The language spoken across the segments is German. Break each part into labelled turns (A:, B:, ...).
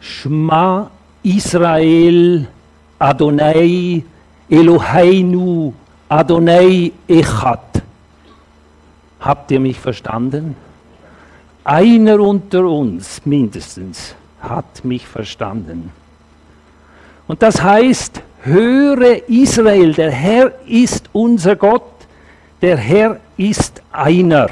A: Shma Israel Adonai Eloheinu Adonai Echad. Habt ihr mich verstanden? Einer unter uns mindestens hat mich verstanden. Und das heißt, höre Israel, der Herr ist unser Gott, der Herr ist einer.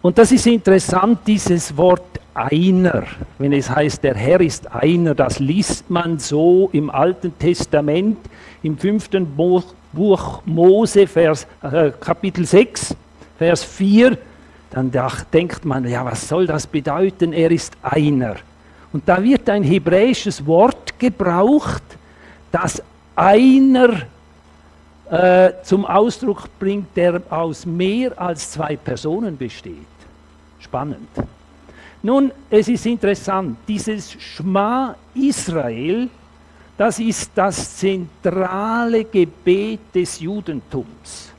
A: Und das ist interessant, dieses Wort einer, wenn es heißt, der Herr ist einer, das liest man so im Alten Testament, im fünften Buch, Mose, Vers, äh, Kapitel 6, Vers 4. Dann denkt man, ja, was soll das bedeuten? Er ist einer. Und da wird ein hebräisches Wort gebraucht, das einer äh, zum Ausdruck bringt, der aus mehr als zwei Personen besteht. Spannend. Nun, es ist interessant, dieses Schma Israel, das ist das zentrale Gebet des Judentums.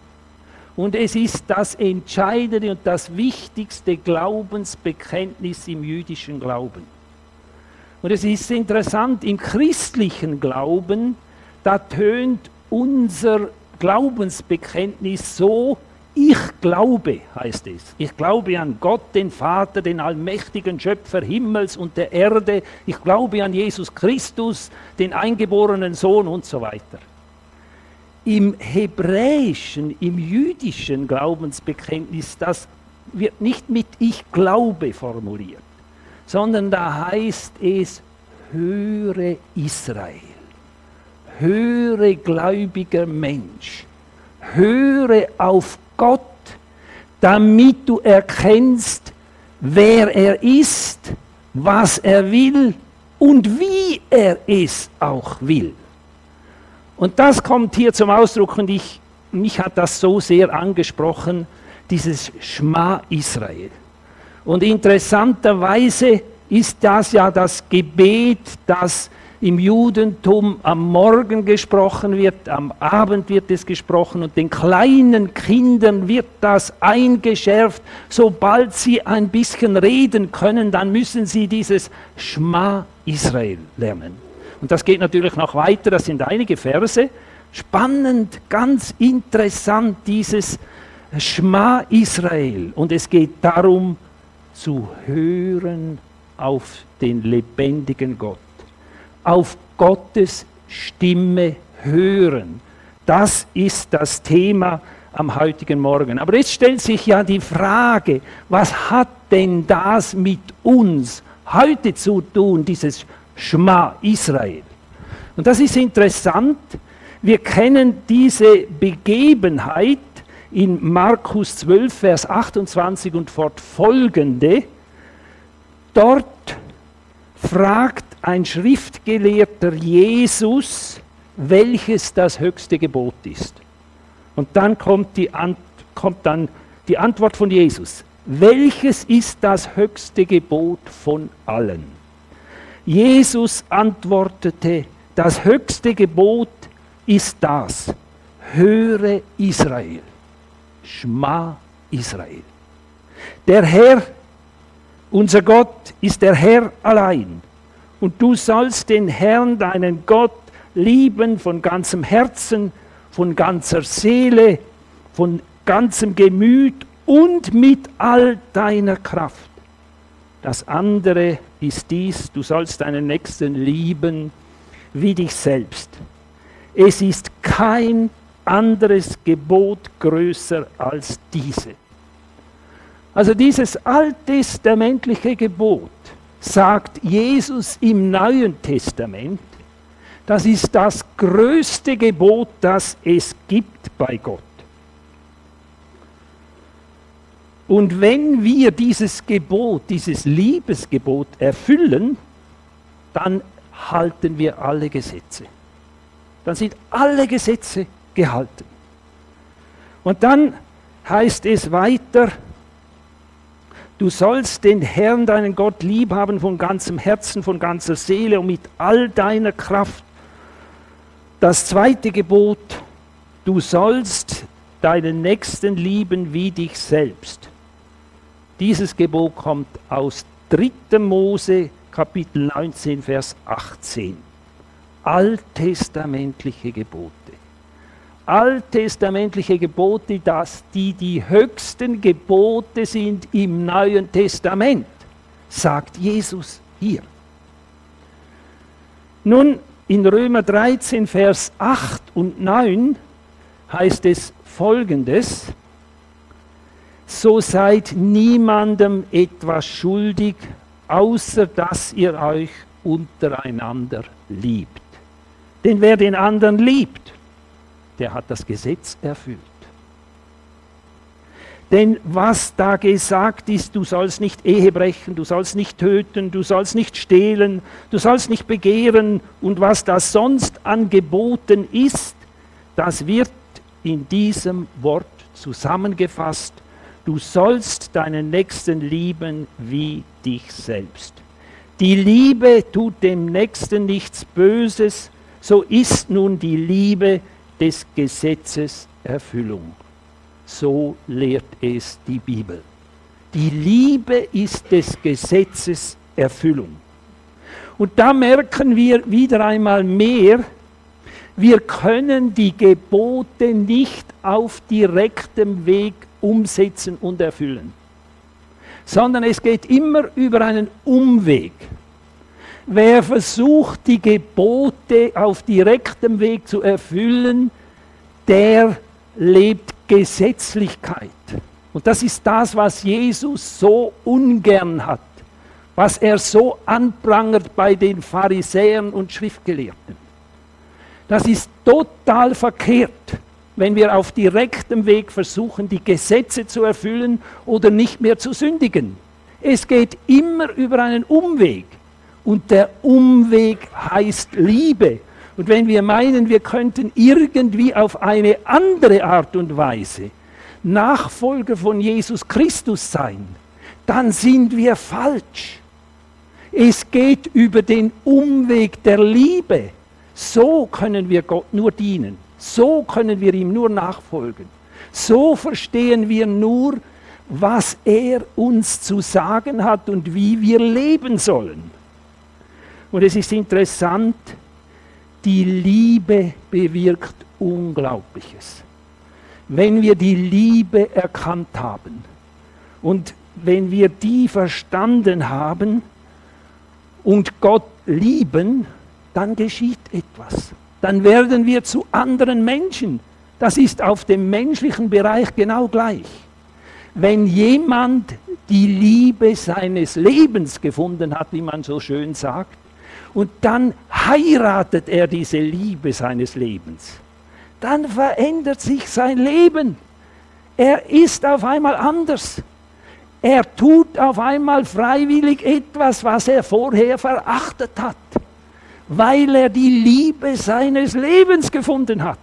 A: Und es ist das entscheidende und das wichtigste Glaubensbekenntnis im jüdischen Glauben. Und es ist interessant, im christlichen Glauben, da tönt unser Glaubensbekenntnis so, ich glaube, heißt es. Ich glaube an Gott, den Vater, den allmächtigen Schöpfer Himmels und der Erde. Ich glaube an Jesus Christus, den eingeborenen Sohn und so weiter. Im hebräischen, im jüdischen Glaubensbekenntnis, das wird nicht mit Ich glaube formuliert, sondern da heißt es, höre Israel, höre gläubiger Mensch, höre auf Gott, damit du erkennst, wer er ist, was er will und wie er es auch will. Und das kommt hier zum Ausdruck und ich, mich hat das so sehr angesprochen, dieses Schma Israel. Und interessanterweise ist das ja das Gebet, das im Judentum am Morgen gesprochen wird, am Abend wird es gesprochen und den kleinen Kindern wird das eingeschärft. Sobald sie ein bisschen reden können, dann müssen sie dieses Schma Israel lernen. Und das geht natürlich noch weiter, das sind einige Verse. Spannend, ganz interessant dieses Schma Israel. Und es geht darum, zu hören auf den lebendigen Gott auf Gottes Stimme hören. Das ist das Thema am heutigen Morgen. Aber jetzt stellt sich ja die Frage, was hat denn das mit uns heute zu tun, dieses Schma Israel? Und das ist interessant. Wir kennen diese Begebenheit in Markus 12, Vers 28 und fortfolgende. Dort fragt ein Schriftgelehrter Jesus, welches das höchste Gebot ist. Und dann kommt, die kommt dann die Antwort von Jesus. Welches ist das höchste Gebot von allen? Jesus antwortete, das höchste Gebot ist das. Höre Israel. Schma Israel. Der Herr, unser Gott, ist der Herr allein. Und du sollst den Herrn, deinen Gott, lieben von ganzem Herzen, von ganzer Seele, von ganzem Gemüt und mit all deiner Kraft. Das andere ist dies, du sollst deinen Nächsten lieben wie dich selbst. Es ist kein anderes Gebot größer als diese. Also dieses alttestamentliche Gebot sagt Jesus im Neuen Testament, das ist das größte Gebot, das es gibt bei Gott. Und wenn wir dieses Gebot, dieses Liebesgebot erfüllen, dann halten wir alle Gesetze. Dann sind alle Gesetze gehalten. Und dann heißt es weiter, Du sollst den Herrn, deinen Gott, lieb haben von ganzem Herzen, von ganzer Seele und mit all deiner Kraft. Das zweite Gebot, du sollst deinen Nächsten lieben wie dich selbst. Dieses Gebot kommt aus 3. Mose Kapitel 19, Vers 18. Alttestamentliche Gebote. Alttestamentliche Gebote, dass die die höchsten Gebote sind im Neuen Testament, sagt Jesus hier. Nun, in Römer 13, Vers 8 und 9 heißt es folgendes, so seid niemandem etwas schuldig, außer dass ihr euch untereinander liebt. Denn wer den anderen liebt, der hat das Gesetz erfüllt. Denn was da gesagt ist, du sollst nicht Ehe brechen, du sollst nicht töten, du sollst nicht stehlen, du sollst nicht begehren und was da sonst an Geboten ist, das wird in diesem Wort zusammengefasst. Du sollst deinen Nächsten lieben wie dich selbst. Die Liebe tut dem Nächsten nichts Böses, so ist nun die Liebe des Gesetzes Erfüllung. So lehrt es die Bibel. Die Liebe ist des Gesetzes Erfüllung. Und da merken wir wieder einmal mehr, wir können die Gebote nicht auf direktem Weg umsetzen und erfüllen, sondern es geht immer über einen Umweg. Wer versucht, die Gebote auf direktem Weg zu erfüllen, der lebt Gesetzlichkeit. Und das ist das, was Jesus so ungern hat, was er so anprangert bei den Pharisäern und Schriftgelehrten. Das ist total verkehrt, wenn wir auf direktem Weg versuchen, die Gesetze zu erfüllen oder nicht mehr zu sündigen. Es geht immer über einen Umweg. Und der Umweg heißt Liebe. Und wenn wir meinen, wir könnten irgendwie auf eine andere Art und Weise Nachfolger von Jesus Christus sein, dann sind wir falsch. Es geht über den Umweg der Liebe. So können wir Gott nur dienen. So können wir ihm nur nachfolgen. So verstehen wir nur, was er uns zu sagen hat und wie wir leben sollen. Und es ist interessant, die Liebe bewirkt Unglaubliches. Wenn wir die Liebe erkannt haben und wenn wir die verstanden haben und Gott lieben, dann geschieht etwas. Dann werden wir zu anderen Menschen. Das ist auf dem menschlichen Bereich genau gleich. Wenn jemand die Liebe seines Lebens gefunden hat, wie man so schön sagt, und dann heiratet er diese Liebe seines Lebens, dann verändert sich sein Leben. Er ist auf einmal anders. Er tut auf einmal freiwillig etwas, was er vorher verachtet hat weil er die Liebe seines Lebens gefunden hat.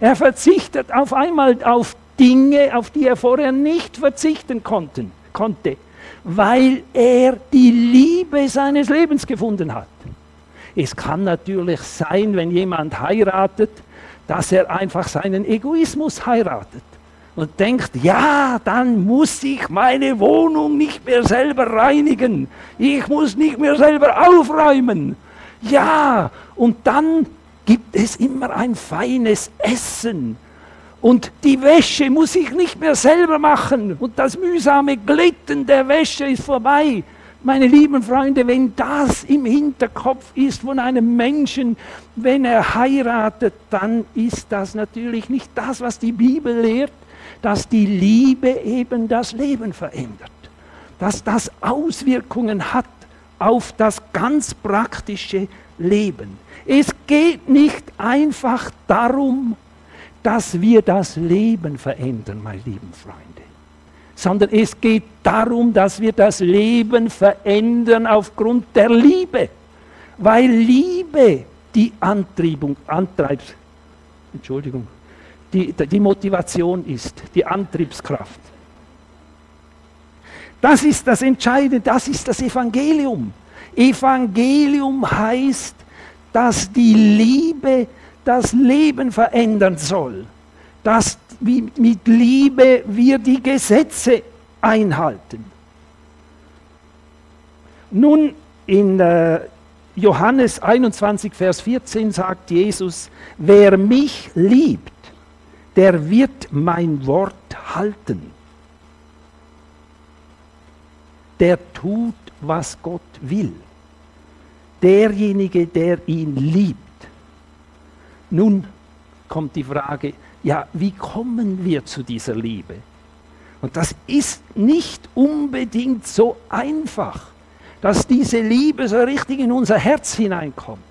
A: Er verzichtet auf einmal auf Dinge, auf die er vorher nicht verzichten konnten, konnte, weil er die Liebe seines Lebens gefunden hat. Es kann natürlich sein, wenn jemand heiratet, dass er einfach seinen Egoismus heiratet und denkt, ja, dann muss ich meine Wohnung nicht mehr selber reinigen, ich muss nicht mehr selber aufräumen, ja, und dann gibt es immer ein feines Essen. Und die Wäsche muss ich nicht mehr selber machen. Und das mühsame Glitten der Wäsche ist vorbei. Meine lieben Freunde, wenn das im Hinterkopf ist von einem Menschen, wenn er heiratet, dann ist das natürlich nicht das, was die Bibel lehrt, dass die Liebe eben das Leben verändert, dass das Auswirkungen hat auf das ganz praktische Leben. Es geht nicht einfach darum, dass wir das Leben verändern, meine lieben Freunde, sondern es geht darum, dass wir das Leben verändern aufgrund der Liebe, weil Liebe die Antriebung, Antreibs, Entschuldigung, die, die Motivation ist, die Antriebskraft. Das ist das Entscheidende, das ist das Evangelium. Evangelium heißt, dass die Liebe das Leben verändern soll. Dass mit Liebe wir die Gesetze einhalten. Nun, in äh, Johannes 21, Vers 14 sagt Jesus, wer mich liebt, der wird mein Wort halten. Der tut, was Gott will. Derjenige, der ihn liebt. Nun kommt die Frage, ja, wie kommen wir zu dieser Liebe? Und das ist nicht unbedingt so einfach, dass diese Liebe so richtig in unser Herz hineinkommt.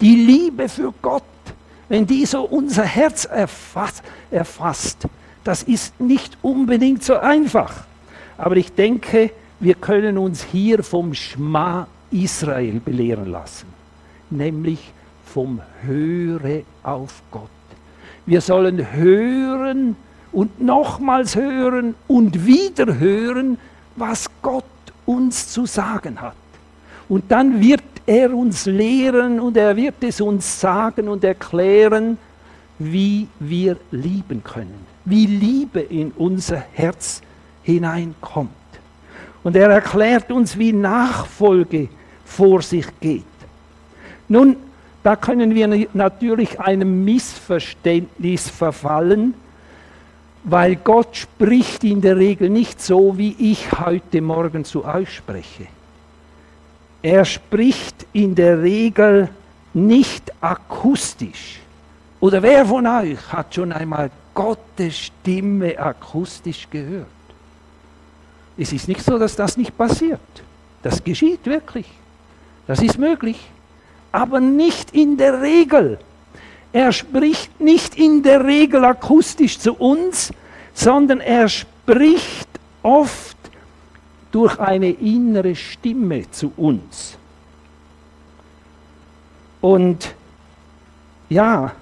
A: Die Liebe für Gott, wenn die so unser Herz erfasst, erfasst das ist nicht unbedingt so einfach. Aber ich denke, wir können uns hier vom Schma Israel belehren lassen, nämlich vom Höre auf Gott. Wir sollen hören und nochmals hören und wieder hören, was Gott uns zu sagen hat. Und dann wird er uns lehren und er wird es uns sagen und erklären, wie wir lieben können, wie Liebe in unser Herz hineinkommt. Und er erklärt uns, wie Nachfolge vor sich geht. Nun, da können wir natürlich einem Missverständnis verfallen, weil Gott spricht in der Regel nicht so, wie ich heute Morgen zu euch spreche. Er spricht in der Regel nicht akustisch. Oder wer von euch hat schon einmal Gottes Stimme akustisch gehört? Es ist nicht so, dass das nicht passiert. Das geschieht wirklich. Das ist möglich aber nicht in der Regel. Er spricht nicht in der Regel akustisch zu uns, sondern er spricht oft durch eine innere Stimme zu uns. Und ja,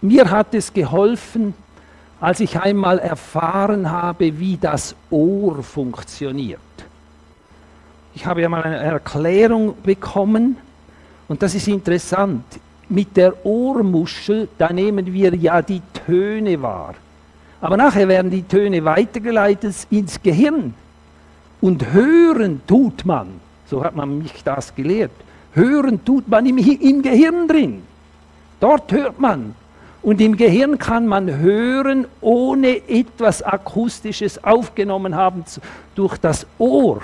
A: mir hat es geholfen, als ich einmal erfahren habe, wie das Ohr funktioniert. Ich habe ja mal eine Erklärung bekommen und das ist interessant. Mit der Ohrmuschel, da nehmen wir ja die Töne wahr. Aber nachher werden die Töne weitergeleitet ins Gehirn. Und hören tut man, so hat man mich das gelehrt, hören tut man im, im Gehirn drin. Dort hört man. Und im Gehirn kann man hören, ohne etwas Akustisches aufgenommen haben durch das Ohr.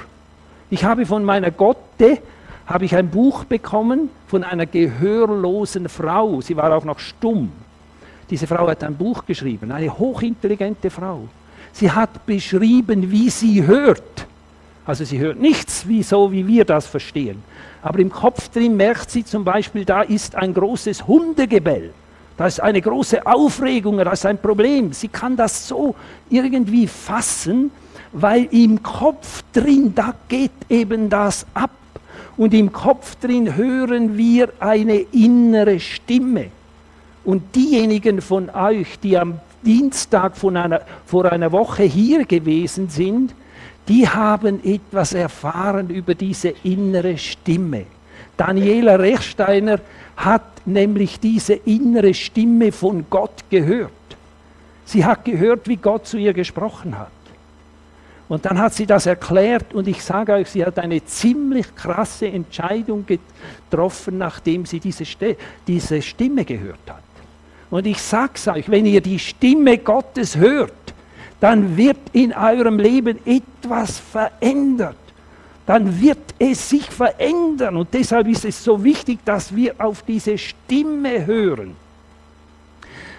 A: Ich habe von meiner Gotte habe ich ein Buch bekommen von einer gehörlosen Frau. Sie war auch noch stumm. Diese Frau hat ein Buch geschrieben, eine hochintelligente Frau. Sie hat beschrieben, wie sie hört. Also sie hört nichts, wie so wie wir das verstehen. Aber im Kopf drin merkt sie zum Beispiel, da ist ein großes Hundegebell. Da ist eine große Aufregung, da ist ein Problem. Sie kann das so irgendwie fassen weil im Kopf drin, da geht eben das ab. Und im Kopf drin hören wir eine innere Stimme. Und diejenigen von euch, die am Dienstag von einer, vor einer Woche hier gewesen sind, die haben etwas erfahren über diese innere Stimme. Daniela Rechsteiner hat nämlich diese innere Stimme von Gott gehört. Sie hat gehört, wie Gott zu ihr gesprochen hat. Und dann hat sie das erklärt und ich sage euch, sie hat eine ziemlich krasse Entscheidung getroffen, nachdem sie diese, diese Stimme gehört hat. Und ich sage es euch, wenn ihr die Stimme Gottes hört, dann wird in eurem Leben etwas verändert. Dann wird es sich verändern. Und deshalb ist es so wichtig, dass wir auf diese Stimme hören.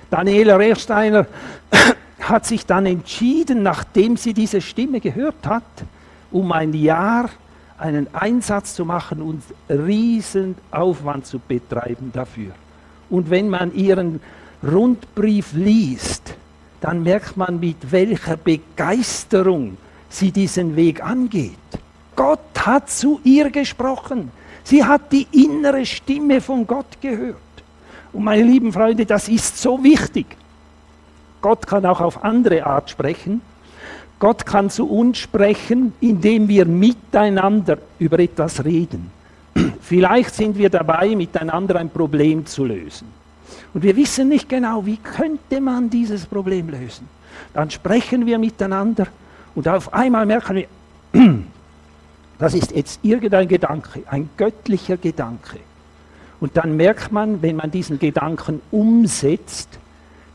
A: Daniela Rechsteiner hat sich dann entschieden, nachdem sie diese Stimme gehört hat, um ein Jahr einen Einsatz zu machen und riesen Aufwand zu betreiben dafür. Und wenn man ihren Rundbrief liest, dann merkt man, mit welcher Begeisterung sie diesen Weg angeht. Gott hat zu ihr gesprochen. Sie hat die innere Stimme von Gott gehört. Und meine lieben Freunde, das ist so wichtig. Gott kann auch auf andere Art sprechen. Gott kann zu uns sprechen, indem wir miteinander über etwas reden. Vielleicht sind wir dabei, miteinander ein Problem zu lösen. Und wir wissen nicht genau, wie könnte man dieses Problem lösen. Dann sprechen wir miteinander und auf einmal merken wir, das ist jetzt irgendein Gedanke, ein göttlicher Gedanke. Und dann merkt man, wenn man diesen Gedanken umsetzt,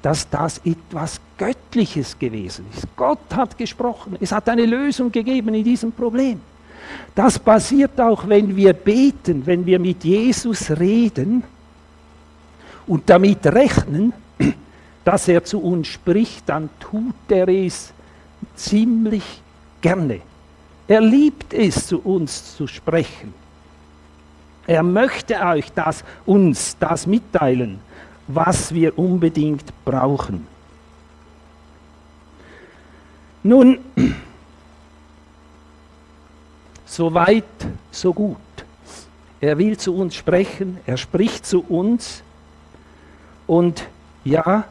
A: dass das etwas Göttliches gewesen ist. Gott hat gesprochen, es hat eine Lösung gegeben in diesem Problem. Das passiert auch, wenn wir beten, wenn wir mit Jesus reden und damit rechnen, dass er zu uns spricht, dann tut er es ziemlich gerne. Er liebt es, zu uns zu sprechen. Er möchte euch das, uns das mitteilen, was wir unbedingt brauchen. Nun, so weit, so gut. Er will zu uns sprechen, er spricht zu uns und ja,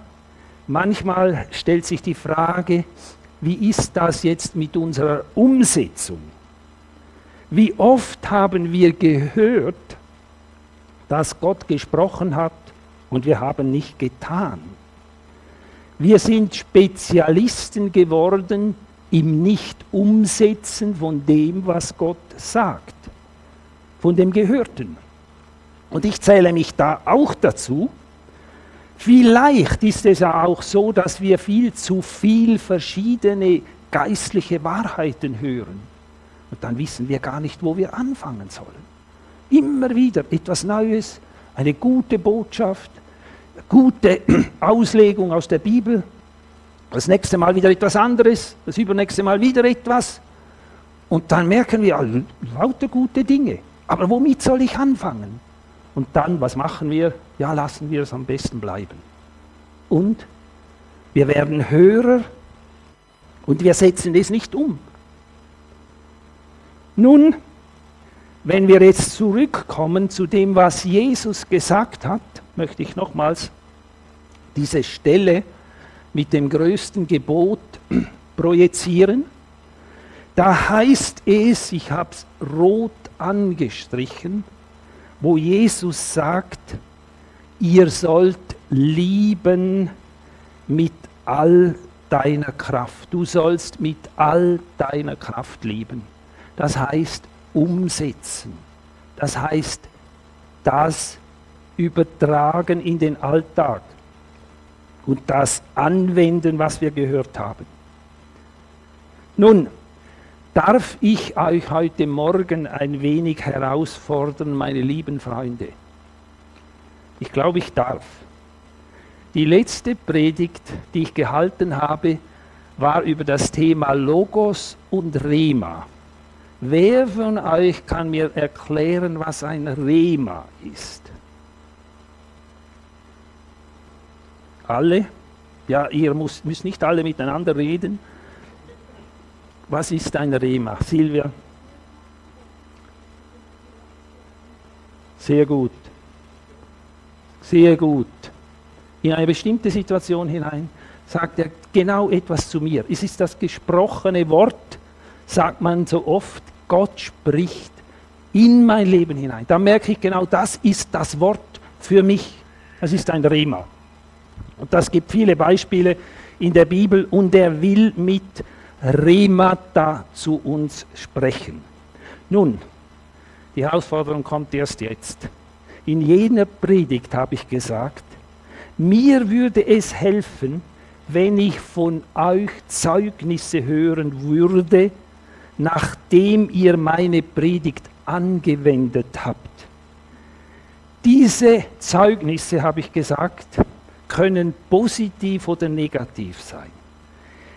A: manchmal stellt sich die Frage, wie ist das jetzt mit unserer Umsetzung? Wie oft haben wir gehört, dass Gott gesprochen hat und wir haben nicht getan? Wir sind Spezialisten geworden im Nicht-Umsetzen von dem, was Gott sagt, von dem Gehörten. Und ich zähle mich da auch dazu. Vielleicht ist es ja auch so, dass wir viel zu viel verschiedene geistliche Wahrheiten hören. Und dann wissen wir gar nicht, wo wir anfangen sollen. Immer wieder etwas Neues, eine gute Botschaft, gute Auslegung aus der Bibel. Das nächste Mal wieder etwas anderes, das übernächste Mal wieder etwas. Und dann merken wir lauter gute Dinge. Aber womit soll ich anfangen? Und dann, was machen wir? Ja, lassen wir es am besten bleiben. Und wir werden Hörer und wir setzen es nicht um. Nun, wenn wir jetzt zurückkommen zu dem, was Jesus gesagt hat, möchte ich nochmals diese Stelle mit dem größten Gebot projizieren. Da heißt es, ich habe es rot angestrichen, wo Jesus sagt, ihr sollt lieben mit all deiner Kraft. Du sollst mit all deiner Kraft lieben. Das heißt umsetzen. Das heißt das übertragen in den Alltag und das anwenden, was wir gehört haben. Nun, darf ich euch heute Morgen ein wenig herausfordern, meine lieben Freunde? Ich glaube, ich darf. Die letzte Predigt, die ich gehalten habe, war über das Thema Logos und Rema. Wer von euch kann mir erklären, was ein Rema ist? Alle? Ja, ihr müsst, müsst nicht alle miteinander reden. Was ist ein Rema? Silvia? Sehr gut. Sehr gut. In eine bestimmte Situation hinein sagt er genau etwas zu mir. Es ist das gesprochene Wort, sagt man so oft, Gott spricht in mein Leben hinein. Da merke ich genau, das ist das Wort für mich. Das ist ein Rema. Und das gibt viele Beispiele in der Bibel und er will mit Remata zu uns sprechen. Nun, die Herausforderung kommt erst jetzt. In jener Predigt habe ich gesagt, mir würde es helfen, wenn ich von euch Zeugnisse hören würde, nachdem ihr meine Predigt angewendet habt. Diese Zeugnisse, habe ich gesagt, können positiv oder negativ sein.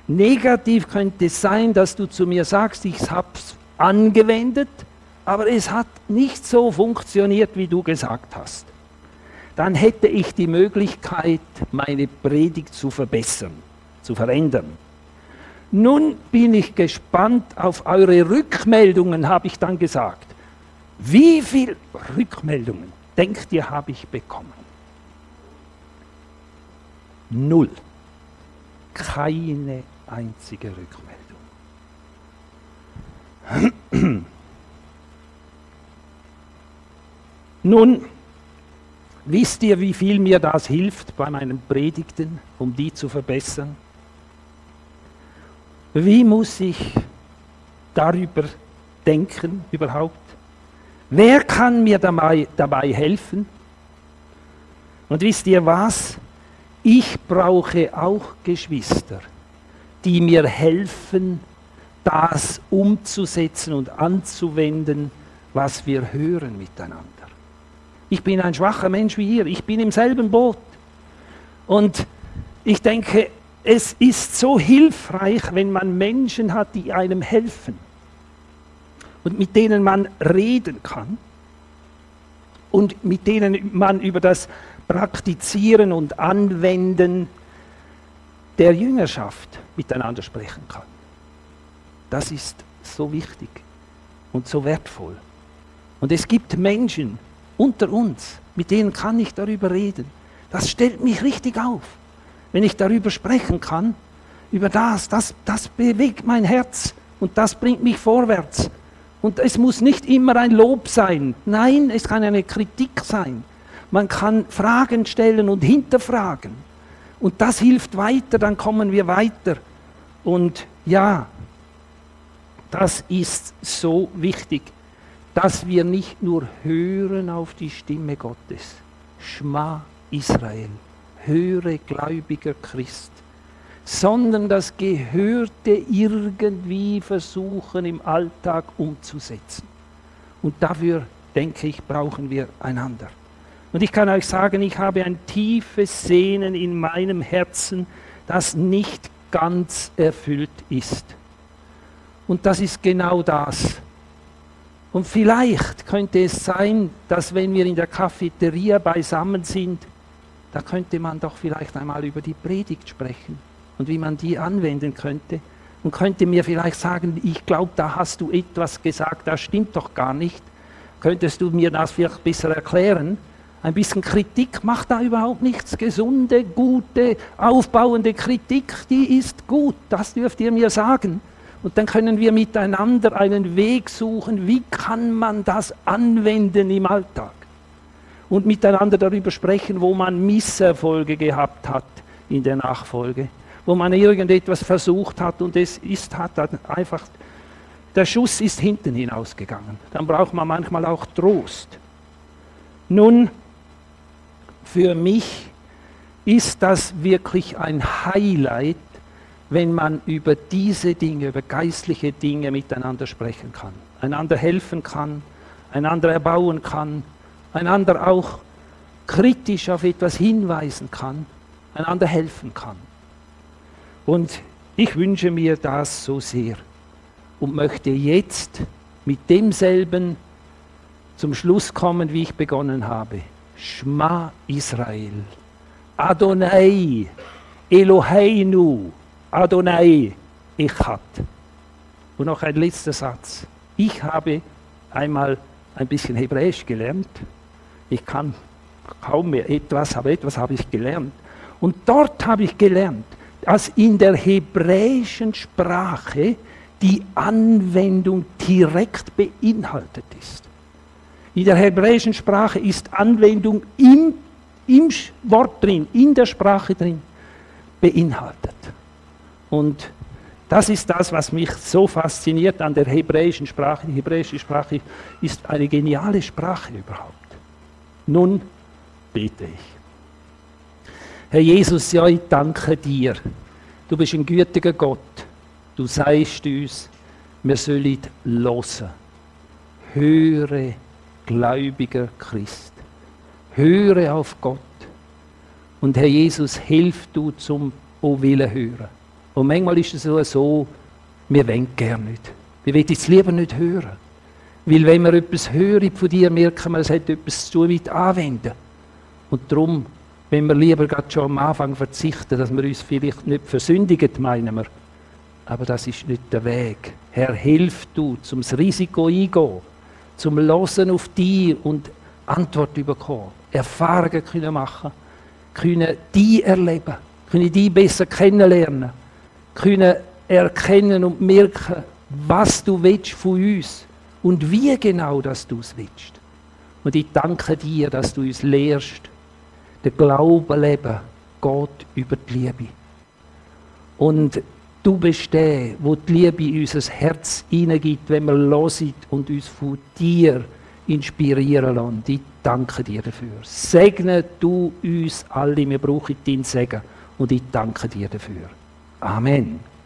A: Negativ könnte sein, dass du zu mir sagst, ich habe es angewendet, aber es hat nicht so funktioniert, wie du gesagt hast. Dann hätte ich die Möglichkeit, meine Predigt zu verbessern, zu verändern. Nun bin ich gespannt auf eure Rückmeldungen, habe ich dann gesagt. Wie viele Rückmeldungen denkt ihr, habe ich bekommen? Null. Keine einzige Rückmeldung. Nun, wisst ihr, wie viel mir das hilft bei meinen Predigten, um die zu verbessern? Wie muss ich darüber denken überhaupt? Wer kann mir dabei, dabei helfen? Und wisst ihr was? Ich brauche auch Geschwister, die mir helfen, das umzusetzen und anzuwenden, was wir hören miteinander. Ich bin ein schwacher Mensch wie ihr, ich bin im selben Boot. Und ich denke, es ist so hilfreich, wenn man Menschen hat, die einem helfen und mit denen man reden kann und mit denen man über das Praktizieren und Anwenden der Jüngerschaft miteinander sprechen kann. Das ist so wichtig und so wertvoll. Und es gibt Menschen unter uns, mit denen kann ich darüber reden. Das stellt mich richtig auf, wenn ich darüber sprechen kann, über das, das, das bewegt mein Herz und das bringt mich vorwärts. Und es muss nicht immer ein Lob sein. Nein, es kann eine Kritik sein. Man kann Fragen stellen und hinterfragen. Und das hilft weiter, dann kommen wir weiter. Und ja, das ist so wichtig, dass wir nicht nur hören auf die Stimme Gottes. Schma Israel, höre gläubiger Christ sondern das Gehörte irgendwie versuchen im Alltag umzusetzen. Und dafür, denke ich, brauchen wir einander. Und ich kann euch sagen, ich habe ein tiefes Sehnen in meinem Herzen, das nicht ganz erfüllt ist. Und das ist genau das. Und vielleicht könnte es sein, dass wenn wir in der Cafeteria beisammen sind, da könnte man doch vielleicht einmal über die Predigt sprechen und wie man die anwenden könnte. Und könnte mir vielleicht sagen, ich glaube, da hast du etwas gesagt, das stimmt doch gar nicht. Könntest du mir das vielleicht besser erklären? Ein bisschen Kritik macht da überhaupt nichts. Gesunde, gute, aufbauende Kritik, die ist gut. Das dürft ihr mir sagen. Und dann können wir miteinander einen Weg suchen, wie kann man das anwenden im Alltag. Und miteinander darüber sprechen, wo man Misserfolge gehabt hat in der Nachfolge wo man irgendetwas versucht hat und es ist, hat einfach, der Schuss ist hinten hinausgegangen. Dann braucht man manchmal auch Trost. Nun, für mich ist das wirklich ein Highlight, wenn man über diese Dinge, über geistliche Dinge miteinander sprechen kann, einander helfen kann, einander erbauen kann, einander auch kritisch auf etwas hinweisen kann, einander helfen kann. Und ich wünsche mir das so sehr und möchte jetzt mit demselben zum Schluss kommen, wie ich begonnen habe. Schma Israel. Adonai. Eloheinu. Adonai. Echad. Und noch ein letzter Satz. Ich habe einmal ein bisschen Hebräisch gelernt. Ich kann kaum mehr etwas, aber etwas habe ich gelernt. Und dort habe ich gelernt, dass in der hebräischen Sprache die Anwendung direkt beinhaltet ist. In der hebräischen Sprache ist Anwendung im, im Wort drin, in der Sprache drin, beinhaltet. Und das ist das, was mich so fasziniert an der hebräischen Sprache. Die hebräische Sprache ist eine geniale Sprache überhaupt. Nun bete ich. Herr Jesus, ja, ich danke dir. Du bist ein gütiger Gott. Du sagst uns, wir sollen hören. Höre, gläubiger Christ. Höre auf Gott. Und Herr Jesus, hilf du zum Willen hören. Und manchmal ist es so, wir wollen gerne nicht. Wir wollen es lieber nicht hören. Weil wenn wir etwas hören von dir, merken wir, es hat etwas zu tun mit Anwenden. Und darum wenn wir lieber gerade schon am Anfang verzichten, dass wir uns vielleicht nicht versündigen, meinen wir. Aber das ist nicht der Weg. Herr, hilf du, zum Risiko eingehen, zum Losen auf dich und Antwort bekommen, Erfahrungen können machen, können die erleben, können die besser kennenlernen, können erkennen und merken, was du willst von uns und wie genau dass du es willst. Und ich danke dir, dass du uns lehrst, der Glaube leben geht über die Liebe. Und du bist der, wo die Liebe in unser Herz hineingibt, wenn wir hören und uns von dir inspirieren lassen. Ich danke dir dafür. Segne du uns alle, wir brauchen deinen Segen und ich danke dir dafür. Amen.